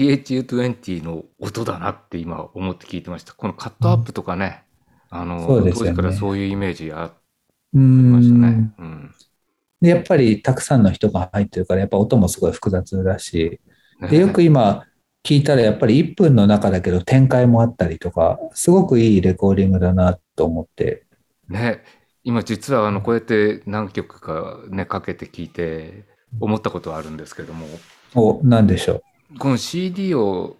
THU20 の音だなって今思って聞いてました。このカットアップとかね、あの、そうですよね当時からそういうイメージあうりましたねん。。うん。で、やっぱりたくさんの人が入ってるから、やっぱ音もすごい複雑だし、ねで、よく今聞いたらやっぱり1分の中だけど展開もあったりとか、すごくいいレコーディングだなと思って。ね、今実はあのこうやって何曲かねかけて聞いて思ったことはあるんですけどもお、なんでしょこの CD を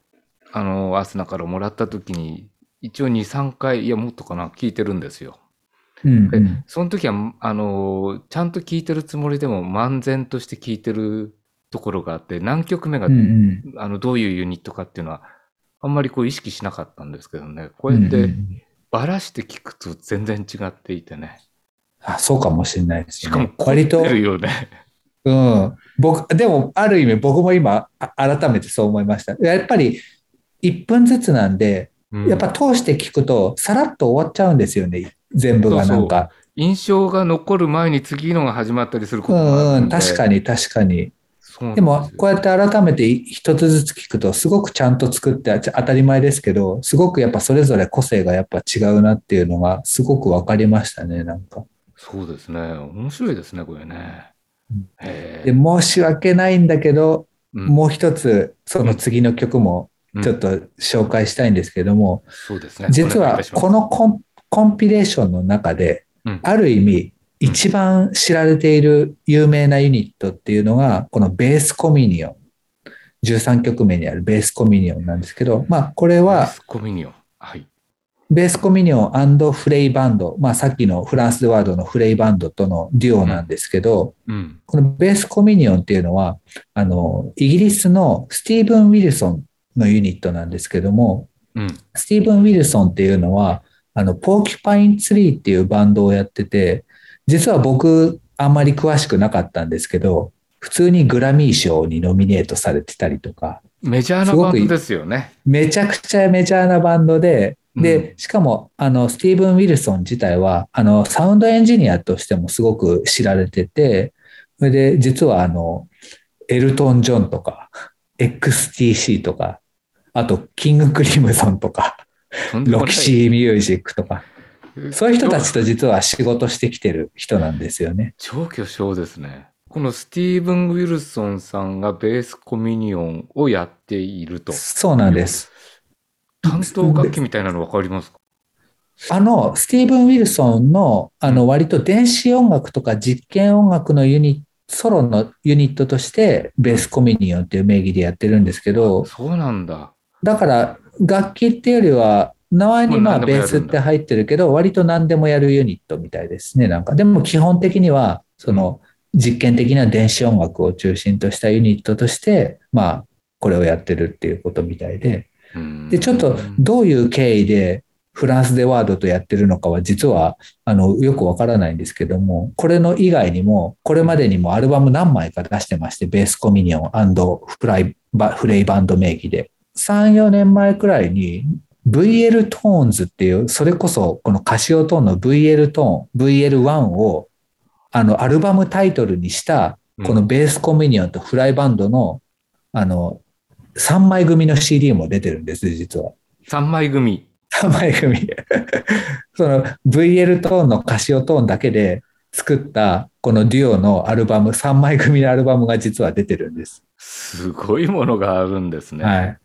あのアスナからもらった時に一応23回いやもっとかな聞いてるんですよ。う。うん、うでん。その時はあのちゃんと聞いてるつもりでも漫然として聞いてるところがあって何曲目が、うんうんあのどういうユニットかっていうのはあんまりこう意識しなかったんですけどねこうやっうんうてんばらして聞くと全然違っていてねあ、そうかもしれないですね。しかも凝って割と、るよね。うん。僕、でも、ある意味僕も今、あ改めてそう思いました。やっぱり、1分ずつなんで、うんやっぱ通して聞くと、さらっと終わっちゃうんですよね。全部がなんか。印象が残る前に次のが始まったりするこうとうん、確かに確かに。そうなんでもこうやって改めて一つずつ聞くと、すごくちゃんと作って、あ当たり前ですけど、すごくやっぱそれぞれ個性がやっぱ違うなっていうのが、すごく分かりましたね、なんか。そうですね面白いですねこれねで、申し訳ないんだけど、うん。もう一つ、その次の曲もうん。ちょっと紹介したいんですけども、そうですね。実はこのコンコンピレーションの中で、うん。ある意味、一番知られている有名なユニットっていうのが、このベースコミニオン。13曲目にあるベースコミニオンなんですけど、まあ、これはスコミニオン。はいベースコミュニオンフライバンド、まあ、さっきのフランス・デ・ワードのフライバンドとのデュオなんですけど、うん。このベースコミュニオンっていうのは、あの、イギリスのスティーブン・ウィルソンのユニットなんですけども、うん。スティーブン・ウィルソンっていうのは、あの、ポーキュパイン・ツリーっていうバンドをやってて、実は僕、あんまり詳しくなかったんですけど、普通にグラミー賞にノミネートされてたりとか、メジャーなバンドですよね。めちゃくちゃメジャーなバンドで、うんで、しかも、あの、スティーブン・ウィルソン自体は、あの、サウンドエンジニアとしてもすごく知られてて、それで、実は、あの、エルトン・ジョンとか、XTC とか、あと、キング・クリムゾンとか、ロキシー・ミュージックとか、そういう人たちと実は仕事してきてる人なんですよね。超巨匠ですねこのスティーブン・ウィルソンさんがベースコミュニオンをやっているとそうなんです。担当楽器みたいなの分かりますか？あの、スティーブン・ウィルソンの、あの、割と電子音楽とか実験音楽のユニソロのユニットとして、ベースコミニオンっていう名義でやってるんですけど、そうなんだ。だから、楽器っていうよりは、名前にまあベースって入ってるけど、割と何でもやるユニットみたいですね。なんか、でも基本的には、その、実験的な電子音楽を中心としたユニットとして、まあ、これをやってるっていうことみたいで、うんで、ちょっとどういう経緯で、フランスでワードとやってるのかは実はあのよくわからないんですけども、これの以外にも、これまでにもアルバム何枚か出してまして、ベースコミニオンフライバフレイバンド名義で。3、4年前くらいに VL トーンズっていう、それこそこのカシオトーンの VL トーン、VL1 をあのアルバムタイトルにしたこのベースコミニオンとフライバンドのあの3枚組の CD も出てるんです、実は。3枚組。3枚組。その VL トーンのカシオトーンだけで作ったこのデュオのアルバム、3枚組のアルバムが実は出てるんです。すごいものがあるんですね。はい。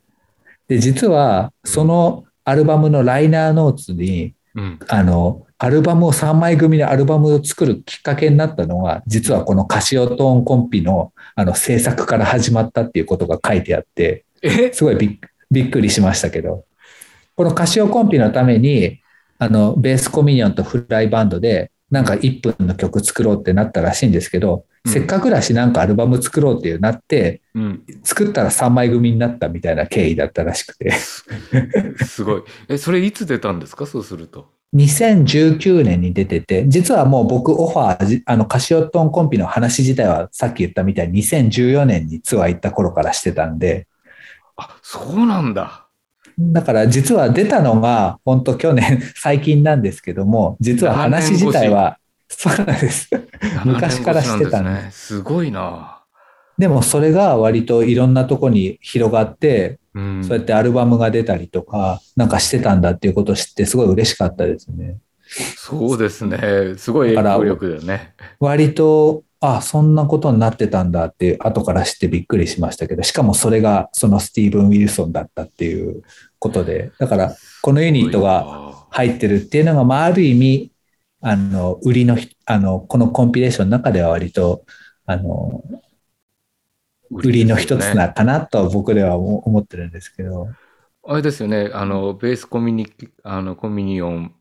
で、実はそのアルバムのライナーノーツに、うん。あの、アルバムを3枚組のアルバムを作るきっかけになったのが、実はこのカシオトーンコンピのあの制作から始まったっていうことが書いてあって、え？すごいびっびっくりしましたけど、このカシオコンピのために、あの、ベースコミニオンとフライバンドで、なんか1分の曲作ろうってなったらしいんですけど、うんせっかくだしなんかアルバム作ろうっていうなって、うん。作ったら3枚組になったみたいな経緯だったらしくて、すごい。え、それいつ出たんですか？そうすると。2019年に出てて、実はもう僕オファーじ、あのカシオトーンコンピの話自体はさっき言ったみたいに2014年にツアー行った頃からしてたんで、あ、そうなんだ。だから実は出たのが本当去年最近なんですけども、実は話自体は、そうなんです。昔からしてたんで7年越しなんですね。すごいな。でもそれが割といろんなとこに広がって、うん。そうやってアルバムが出たりとか、なんかしてたんだっていうことを知ってすごい嬉しかったですね。そうですね。すごい影響力だよね。割と、あ、そんなことになってたんだって後から知ってびっくりしましたけど、しかもそれがそのスティーブン・ウィルソンだったっていうことで、だからこのユニットが入ってるっていうのが、まあ、ある意味、あの、売りの、あの、このコンピレーションの中では割と、あの、売りの一つなかなと僕では思ってるんですけど、あれですよね。あの、ベースコミュニあのコミュニオン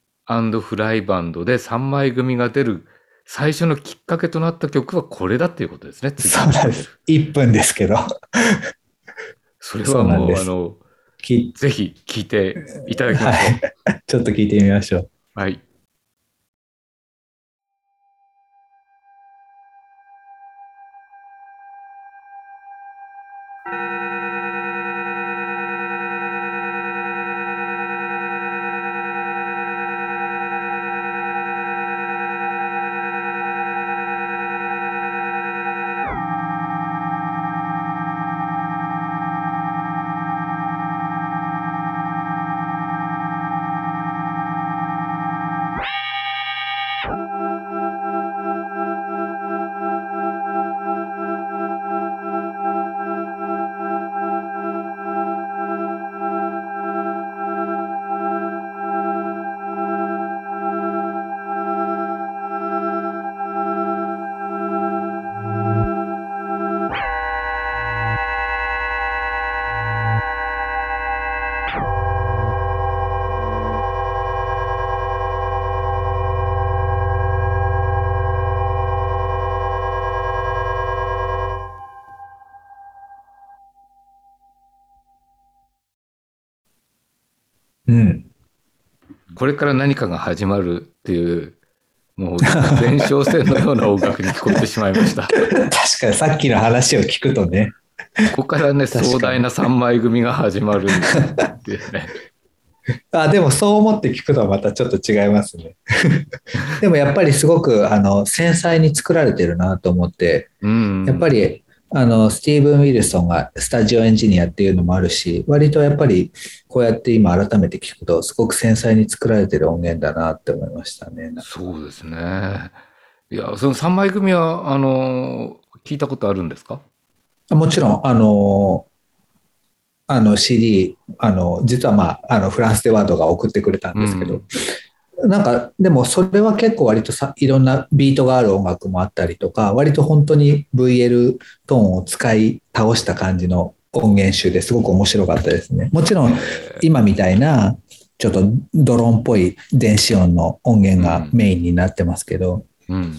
フライバンドで3枚組が出る最初のきっかけとなった曲はこれだっていうことですね。次そうなんです。1分ですけど、それそはもう、うあの、きぜひ聞いていただきましょう。ちょっと聞いてみましょう。はい。これから何かが始まるっていう、もう前哨戦のような音楽に聞こえてしまいました。こ確かにさっきの話を聞くとね、こからね、壮大な3枚組が始まるっていうね。あ、でもそう思って聞くとはまたちょっと違いますね。でもやっぱりすごくあの繊細に作られてるなと思って、うん。やっぱりあのスティーブン・ウィルソンがスタジオエンジニアっていうのもあるし、割とやっぱりこうやって今改めて聞くと、すごく繊細に作られてる音源だなって思いましたね。そうですね。いや、その3枚組は、あの、聞いたことあるんですか？もちろん、あの、あの CD、あの、実はまあ、あの、フランスでワードが送ってくれたんですけど、なんか、でもそれは結構割とさ、いろんなビートがある音楽もあったりとか、割と本当に VL トーンを使い倒した感じの音源集ですごく面白かったですね。もちろん、今みたいな、ちょっとドローンっぽい電子音の音源がメインになってますけど、うん。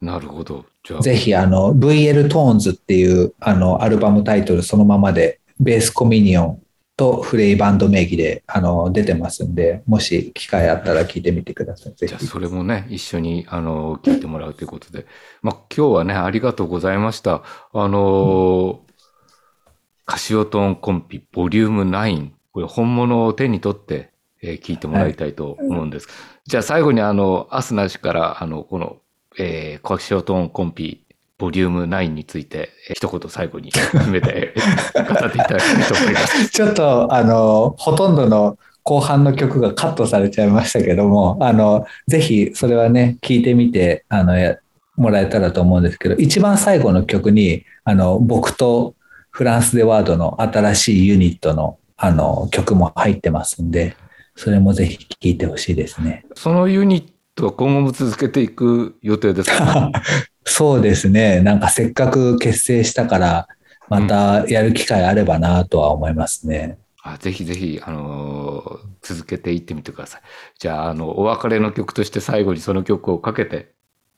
なるほど。じゃあ、ぜひあの VL トーンズっていうあのアルバムタイトルそのままでベースコミニオンとフレイバンド名義であの出てますんで、もし機会あったら聞いてみてください。じゃあそれもね、一緒に、あの、聞いてもらうということで。まあ、今日はね、ありがとうございました。あの、カシオトンコンピボリューム9。これ本物を手に取って、えー聞いてもらいたいと思うんです。じゃあ最後にあの、アスナ氏から、あの、この、えー、カシオトンコンピボリューム9について、えー一言最後に 決めて語っていただきたいと思います。ちょっと、あの、ほとんどの後半の曲がカットされちゃいましたけども、あの、ぜひそれはね、聞いてみて、あの、やもらえたらと思うんですけど、一番最後の曲に、あの、僕とフランスでワードの新しいユニットの、あの、曲も入ってますんで、それもぜひ聴いてほしいですね。そのユニットは今後も続けていく予定ですか？そうですね。なんかせっかく結成したから、またやる機会あればなとは思いますね。あぜひぜひ、あのー続けていってみてください。じゃあ、あの、お別れの曲として最後にその曲をかけて、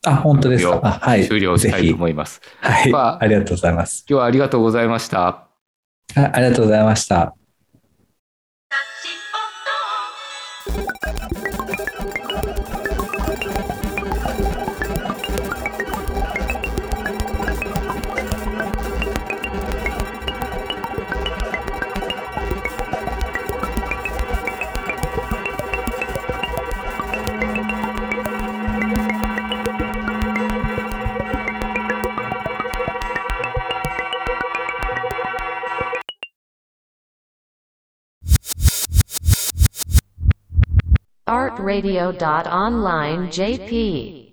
あ、本当ですか？あはい。終了したいと思います。はい、まあありがとうございます。今日はありがとうございました。あありがとうございました。talkradio.online.jp.